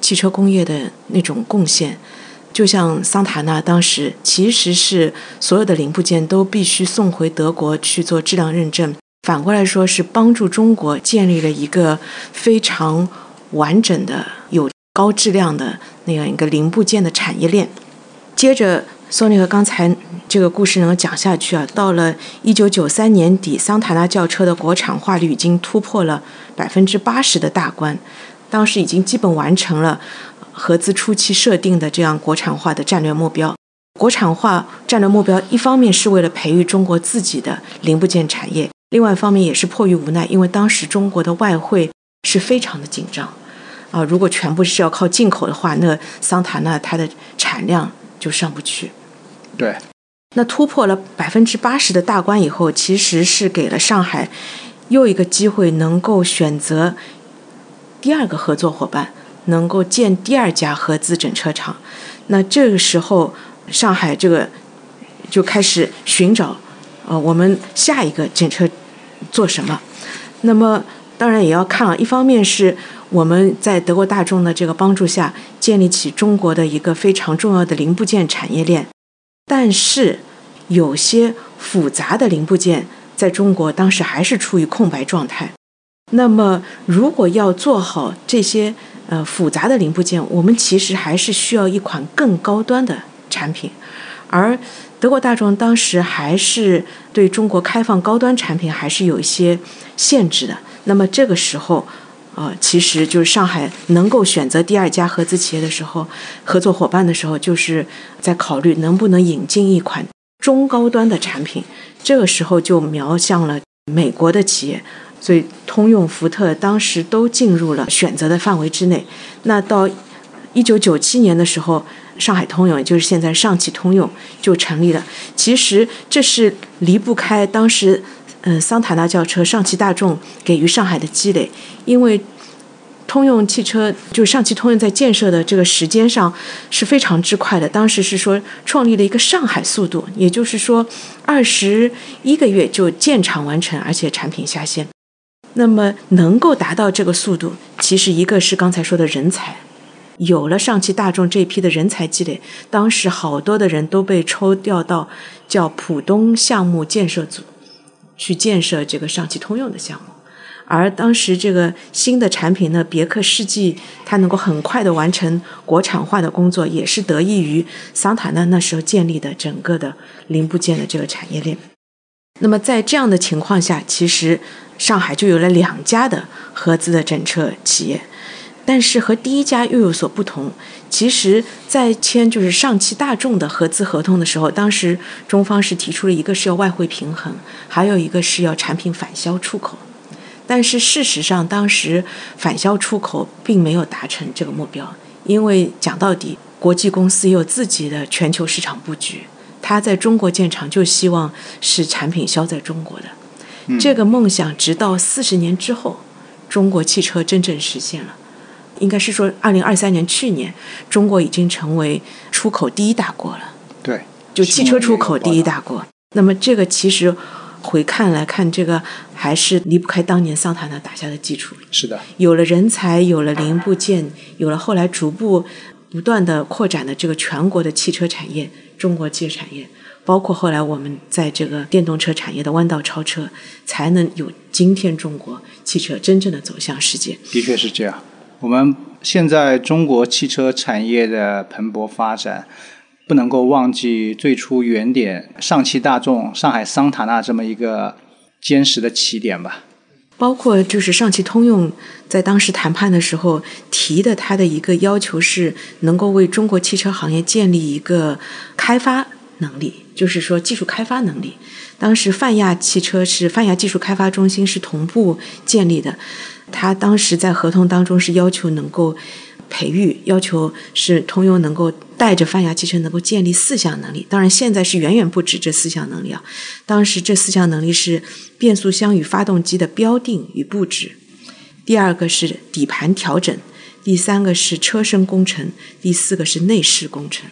汽车工业的那种贡献。就像桑塔纳当时，其实是所有的零部件都必须送回德国去做质量认证，反过来说是帮助中国建立了一个非常完整的、有高质量的那样一个零部件的产业链。接着。索尼和刚才这个故事能够讲下去啊，到了一九九三年底，桑塔纳轿车的国产化率已经突破了百分之八十的大关，当时已经基本完成了合资初期设定的这样国产化的战略目标。国产化战略目标一方面是为了培育中国自己的零部件产业，另外一方面也是迫于无奈，因为当时中国的外汇是非常的紧张啊，如果全部是要靠进口的话，那桑塔纳它的产量就上不去。对，那突破了百分之八十的大关以后，其实是给了上海又一个机会，能够选择第二个合作伙伴，能够建第二家合资整车厂。那这个时候，上海这个就开始寻找，呃，我们下一个整车做什么？那么当然也要看啊，一方面是我们在德国大众的这个帮助下，建立起中国的一个非常重要的零部件产业链。但是，有些复杂的零部件在中国当时还是处于空白状态。那么，如果要做好这些呃复杂的零部件，我们其实还是需要一款更高端的产品。而德国大众当时还是对中国开放高端产品还是有一些限制的。那么这个时候。啊，其实就是上海能够选择第二家合资企业的时候，合作伙伴的时候，就是在考虑能不能引进一款中高端的产品。这个时候就瞄向了美国的企业，所以通用、福特当时都进入了选择的范围之内。那到一九九七年的时候，上海通用，也就是现在上汽通用就成立了。其实这是离不开当时。嗯，桑塔纳轿车、上汽大众给予上海的积累，因为通用汽车就是上汽通用在建设的这个时间上是非常之快的。当时是说创立了一个上海速度，也就是说二十一个月就建厂完成，而且产品下线。那么能够达到这个速度，其实一个是刚才说的人才，有了上汽大众这批的人才积累，当时好多的人都被抽调到叫浦东项目建设组。去建设这个上汽通用的项目，而当时这个新的产品呢，别克世纪它能够很快的完成国产化的工作，也是得益于桑塔纳那时候建立的整个的零部件的这个产业链。那么在这样的情况下，其实上海就有了两家的合资的整车企业。但是和第一家又有所不同。其实，在签就是上汽大众的合资合同的时候，当时中方是提出了一个是要外汇平衡，还有一个是要产品返销出口。但是事实上，当时返销出口并没有达成这个目标，因为讲到底，国际公司有自己的全球市场布局，他在中国建厂就希望是产品销在中国的。这个梦想，直到四十年之后，中国汽车真正实现了。应该是说二零二三年去年，中国已经成为出口第一大国了，对，就汽车出口第一大国。那么这个其实回看来看，这个还是离不开当年桑塔纳打下的基础。是的，有了人才，有了零部件，有了后来逐步不断的扩展的这个全国的汽车产业，中国汽车产业，包括后来我们在这个电动车产业的弯道超车，才能有今天中国汽车真正的走向世界。的确是这样。我们现在中国汽车产业的蓬勃发展，不能够忘记最初原点上汽大众、上海桑塔纳这么一个坚实的起点吧。包括就是上汽通用在当时谈判的时候提的，他的一个要求是能够为中国汽车行业建立一个开发能力，就是说技术开发能力。当时泛亚汽车是泛亚技术开发中心是同步建立的。他当时在合同当中是要求能够培育，要求是通用能够带着泛亚汽车能够建立四项能力。当然，现在是远远不止这四项能力啊。当时这四项能力是变速箱与发动机的标定与布置，第二个是底盘调整，第三个是车身工程，第四个是内饰工程。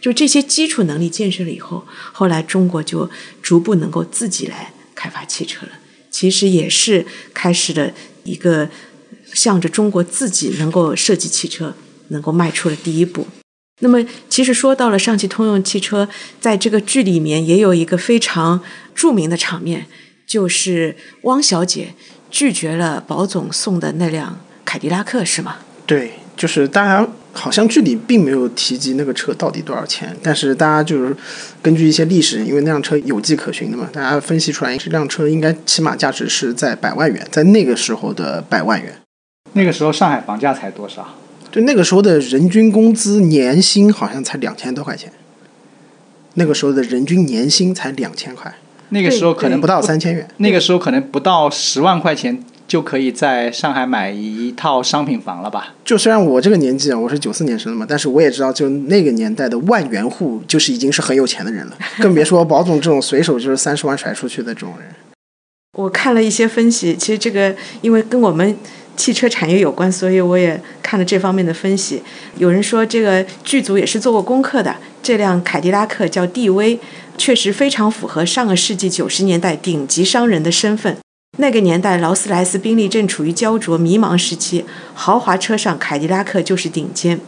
就这些基础能力建设了以后，后来中国就逐步能够自己来开发汽车了。其实也是开始的。一个向着中国自己能够设计汽车，能够迈出了第一步。那么，其实说到了上汽通用汽车，在这个剧里面也有一个非常著名的场面，就是汪小姐拒绝了保总送的那辆凯迪拉克，是吗？对，就是当然好像剧里并没有提及那个车到底多少钱，但是大家就是根据一些历史，因为那辆车有迹可循的嘛，大家分析出来这辆车应该起码价值是在百万元，在那个时候的百万元。那个时候上海房价才多少？就那个时候的人均工资年薪好像才两千多块钱，那个时候的人均年薪才两千块，那个时候可能不到三千元。那个时候可能不到十万块钱就可以在上海买一套商品房了吧？就虽然我这个年纪啊，我是九四年生的嘛，但是我也知道，就那个年代的万元户就是已经是很有钱的人了，更别说宝总这种随手就是三十万 甩出去的这种人。我看了一些分析，其实这个因为跟我们。汽车产业有关，所以我也看了这方面的分析。有人说这个剧组也是做过功课的。这辆凯迪拉克叫帝威，确实非常符合上个世纪九十年代顶级商人的身份。那个年代，劳斯莱斯、宾利正处于焦灼迷茫时期，豪华车上凯迪拉克就是顶尖。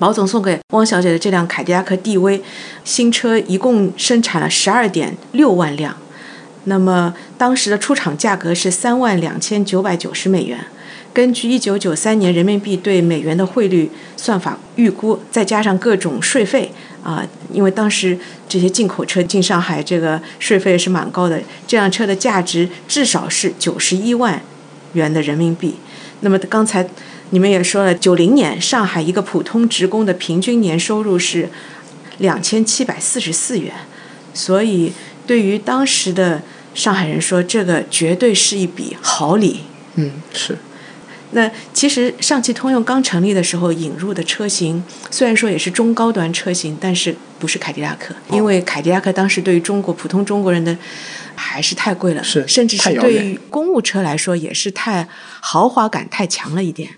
毛总送给汪小姐的这辆凯迪拉克帝威新车，一共生产了十二点六万辆，那么当时的出厂价格是三万两千九百九十美元。根据一九九三年人民币对美元的汇率算法预估，再加上各种税费啊，因为当时这些进口车进上海，这个税费是蛮高的。这辆车的价值至少是九十一万元的人民币。那么刚才你们也说了，九零年上海一个普通职工的平均年收入是两千七百四十四元，所以对于当时的上海人说，这个绝对是一笔好礼。嗯，是。那其实上汽通用刚成立的时候引入的车型，虽然说也是中高端车型，但是不是凯迪拉克，因为凯迪拉克当时对于中国普通中国人的还是太贵了，是甚至是对于公务车来说也是太豪华感太强了一点。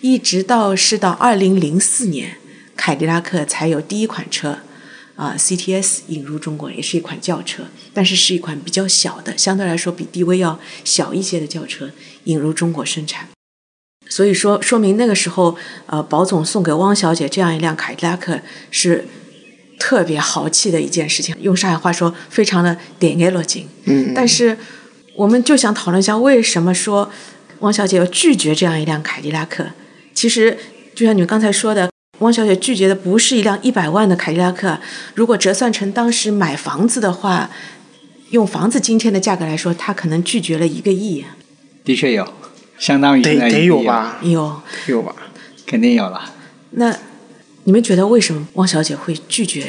一直到是到二零零四年，凯迪拉克才有第一款车啊 CTS 引入中国，也是一款轿车，但是是一款比较小的，相对来说比 DV 要小一些的轿车引入中国生产。所以说，说明那个时候，呃，保总送给汪小姐这样一辆凯迪拉克是特别豪气的一件事情。用上海话说，非常的点眼落金。嗯。但是，我们就想讨论一下，为什么说汪小姐要拒绝这样一辆凯迪拉克？其实，就像你们刚才说的，汪小姐拒绝的不是一辆一百万的凯迪拉克。如果折算成当时买房子的话，用房子今天的价格来说，她可能拒绝了一个亿。的确有。相当于得得有吧，有有吧，肯定有了。那你们觉得为什么汪小姐会拒绝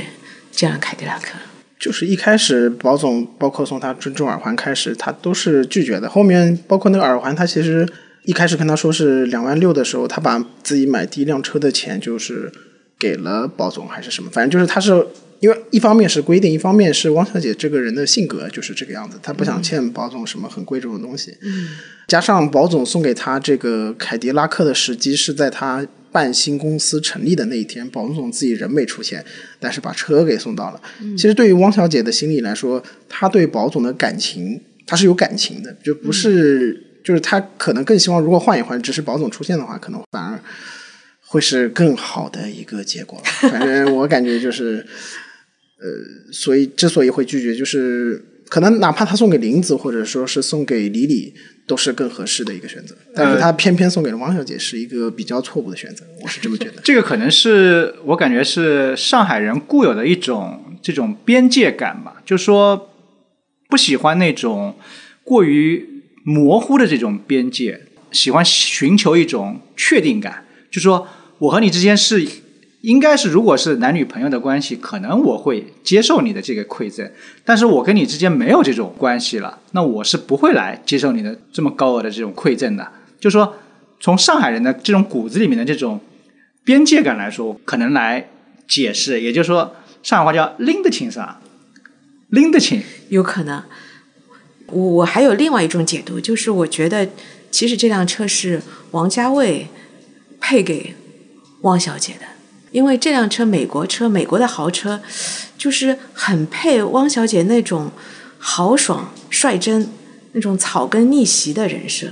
这样的凯迪拉克？就是一开始保总包括从他尊重耳环开始，他都是拒绝的。后面包括那个耳环，他其实一开始跟他说是两万六的时候，他把自己买第一辆车的钱就是给了宝总还是什么，反正就是他是因为一方面是规定，一方面是汪小姐这个人的性格就是这个样子，她不想欠宝总什么很贵重的东西。嗯，加上宝总送给她这个凯迪拉克的时机是在她办新公司成立的那一天，宝总自己人没出现，但是把车给送到了。其实对于汪小姐的心理来说，她对宝总的感情，她是有感情的，就不是。就是她可能更希望，如果换一换，只是保总出现的话，可能反而会是更好的一个结果。反正我感觉就是，呃，所以之所以会拒绝，就是可能哪怕他送给林子，或者说是送给李李，都是更合适的一个选择。但是他偏偏送给了汪小姐，是一个比较错误的选择。我是这么觉得。这个可能是我感觉是上海人固有的一种这种边界感吧，就是说不喜欢那种过于。模糊的这种边界，喜欢寻求一种确定感，就说我和你之间是应该是，如果是男女朋友的关系，可能我会接受你的这个馈赠，但是我跟你之间没有这种关系了，那我是不会来接受你的这么高额的这种馈赠的。就说从上海人的这种骨子里面的这种边界感来说，可能来解释，也就是说上海话叫拎得清是吧？拎得清，有可能。我我还有另外一种解读，就是我觉得其实这辆车是王家卫配给汪小姐的，因为这辆车美国车，美国的豪车，就是很配汪小姐那种豪爽率真、那种草根逆袭的人设，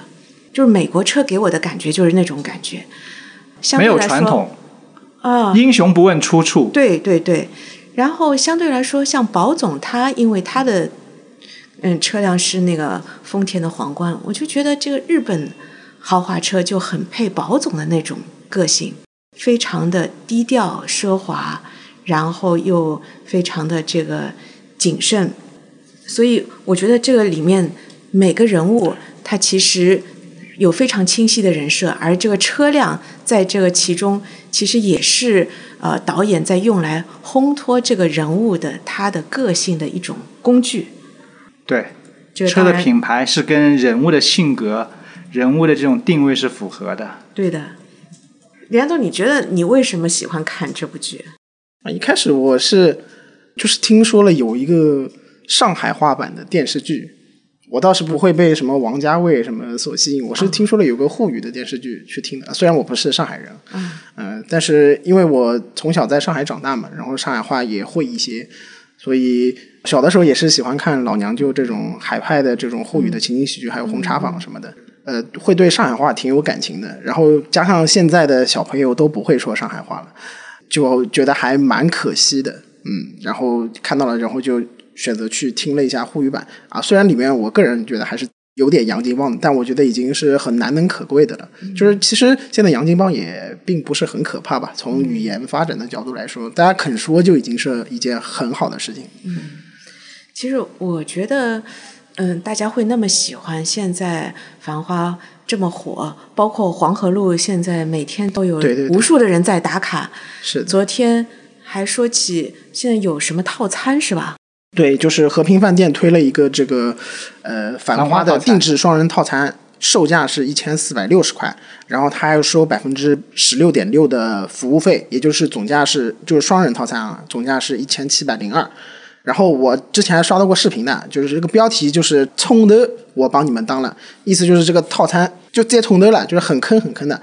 就是美国车给我的感觉就是那种感觉。没有传统啊，英雄不问出处。对对对，然后相对来说，像宝总他，因为他的。嗯，车辆是那个丰田的皇冠，我就觉得这个日本豪华车就很配宝总的那种个性，非常的低调奢华，然后又非常的这个谨慎，所以我觉得这个里面每个人物他其实有非常清晰的人设，而这个车辆在这个其中其实也是呃导演在用来烘托这个人物的他的个性的一种工具。对，车的品牌是跟人物的性格、人物的这种定位是符合的。对的，梁总，你觉得你为什么喜欢看这部剧？啊，一开始我是就是听说了有一个上海话版的电视剧，我倒是不会被什么王家卫什么所吸引，我是听说了有个沪语的电视剧去听的。虽然我不是上海人，嗯，但是因为我从小在上海长大嘛，然后上海话也会一些，所以。小的时候也是喜欢看老娘舅这种海派的这种沪语的情景喜剧，还有红茶坊什么的，呃，会对上海话挺有感情的。然后加上现在的小朋友都不会说上海话了，就觉得还蛮可惜的，嗯。然后看到了，然后就选择去听了一下沪语版啊。虽然里面我个人觉得还是。有点洋金帮，但我觉得已经是很难能可贵的了。就是其实现在洋金帮也并不是很可怕吧？从语言发展的角度来说，大家肯说就已经是一件很好的事情。嗯，其实我觉得，嗯，大家会那么喜欢现在《繁花》这么火，包括黄河路现在每天都有无数的人在打卡。是昨天还说起现在有什么套餐是吧？对，就是和平饭店推了一个这个，呃，繁花的定制双人套餐，售价是一千四百六十块，然后他还要收百分之十六点六的服务费，也就是总价是就是双人套餐啊，总价是一千七百零二。然后我之前还刷到过视频的，就是这个标题就是“冲的我帮你们当了”，意思就是这个套餐就直接冲的了，就是很坑很坑的。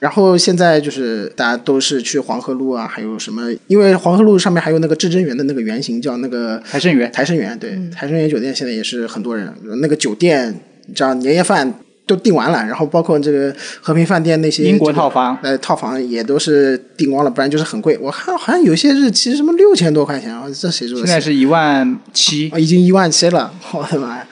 然后现在就是大家都是去黄河路啊，还有什么？因为黄河路上面还有那个至臻园的那个原型叫那个台盛园，台盛园对，台盛园酒店现在也是很多人。那个酒店，你知道年夜饭都订完了，然后包括这个和平饭店那些英国套房，呃，套房也都是订光了，不然就是很贵。我看好像有些日期什么六千多块钱啊，这谁住的？现在是一万七，已经一万七了，我的妈呀！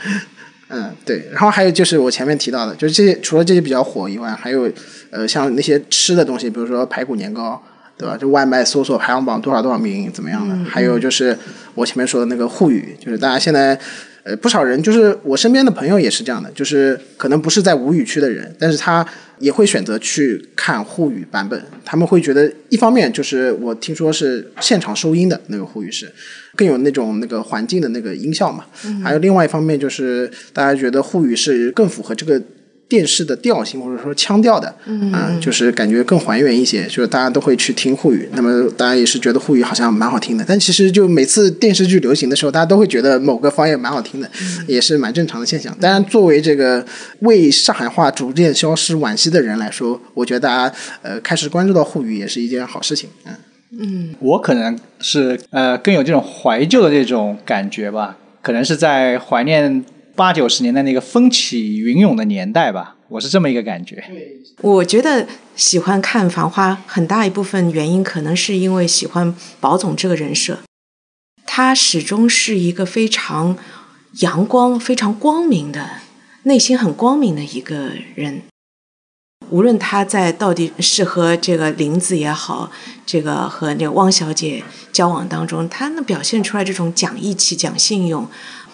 嗯，对。然后还有就是我前面提到的，就是这些除了这些比较火以外，还有。呃，像那些吃的东西，比如说排骨年糕，对吧？就外卖搜索排行榜多少多少名怎么样的？还有就是我前面说的那个沪语，就是大家现在呃不少人，就是我身边的朋友也是这样的，就是可能不是在吴语区的人，但是他也会选择去看沪语版本。他们会觉得，一方面就是我听说是现场收音的那个沪语是更有那种那个环境的那个音效嘛，还有另外一方面就是大家觉得沪语是更符合这个。电视的调性或者说腔调的，嗯、就是感觉更还原一些，就是大家都会去听沪语。那么大家也是觉得沪语好像蛮好听的，但其实就每次电视剧流行的时候，大家都会觉得某个方言蛮好听的，也是蛮正常的现象。当然，作为这个为上海话逐渐消失惋惜的人来说，我觉得大家呃开始关注到沪语也是一件好事情。嗯嗯，我可能是呃更有这种怀旧的这种感觉吧，可能是在怀念八九十年代那个风起云涌的年代吧，我是这么一个感觉。我觉得喜欢看《繁花》很大一部分原因，可能是因为喜欢宝总这个人设，他始终是一个非常阳光、非常光明的，内心很光明的一个人。无论他在到底是和这个林子也好，这个和那个汪小姐交往当中，他能表现出来这种讲义气、讲信用，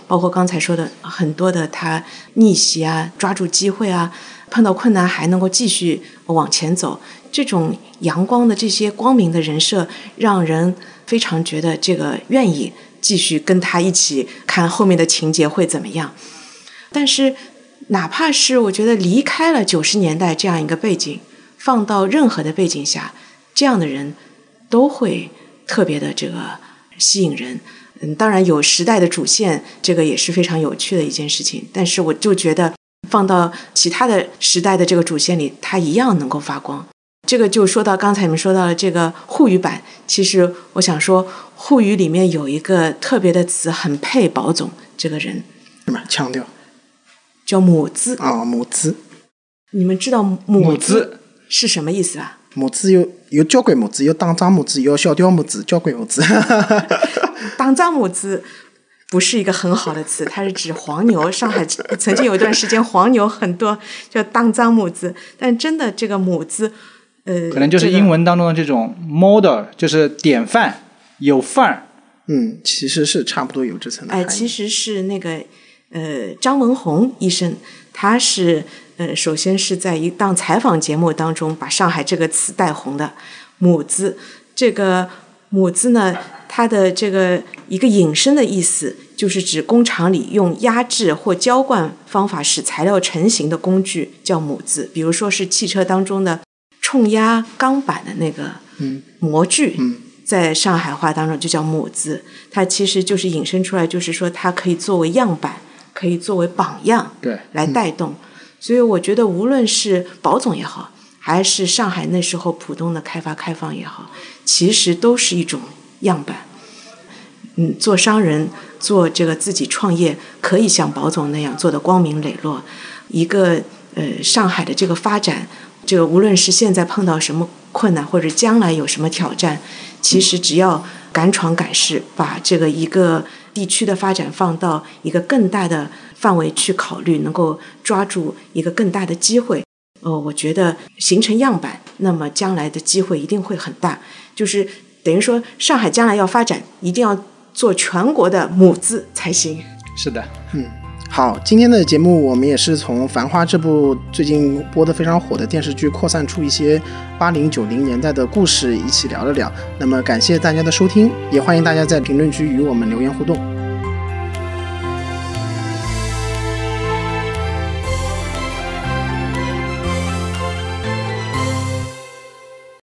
包括刚才说的很多的他逆袭啊、抓住机会啊，碰到困难还能够继续往前走，这种阳光的这些光明的人设，让人非常觉得这个愿意继续跟他一起看后面的情节会怎么样。但是，哪怕是我觉得离开了九十年代这样一个背景，放到任何的背景下，这样的人都会特别的这个吸引人。嗯，当然有时代的主线，这个也是非常有趣的一件事情。但是我就觉得放到其他的时代的这个主线里，它一样能够发光。这个就说到刚才你们说到了这个沪语版，其实我想说，沪语里面有一个特别的词，很配宝总这个人，什么腔调叫母子。啊？母子，你们知道母母字字是什么意思啊？母子有有交关母子，有打仗母子，有小调母子，交关母子。当丈母子不是一个很好的词，它是指黄牛。上海曾经有一段时间黄牛很多，叫当丈母子。但真的这个母子，呃，可能就是英文当中的这种 model，就是典范、有范儿。嗯，其实是差不多有这层哎，义。其实是那个呃张文宏医生，他是呃首先是在一档采访节目当中把上海这个词带红的“母字”。这个“母字”呢，它的这个一个引申的意思，就是指工厂里用压制或浇灌方法使材料成型的工具叫母字。比如说是汽车当中的冲压钢板的那个嗯模具，嗯在上海话当中就叫母字，它其实就是引申出来，就是说它可以作为样板，可以作为榜样对，来带动。所以我觉得，无论是宝总也好，还是上海那时候浦东的开发开放也好，其实都是一种样板。嗯，做商人，做这个自己创业，可以像宝总那样做的光明磊落。一个呃，上海的这个发展，这个无论是现在碰到什么困难，或者将来有什么挑战，其实只要敢闯敢试，把这个一个地区的发展放到一个更大的范围去考虑，能够抓住一个更大的机会，呃，我觉得形成样板，那么将来的机会一定会很大。就是等于说，上海将来要发展，一定要做全国的母字才行。是的，嗯好，今天的节目我们也是从《繁花》这部最近播的非常火的电视剧，扩散出一些八零九零年代的故事，一起聊了聊。那么感谢大家的收听，也欢迎大家在评论区与我们留言互动。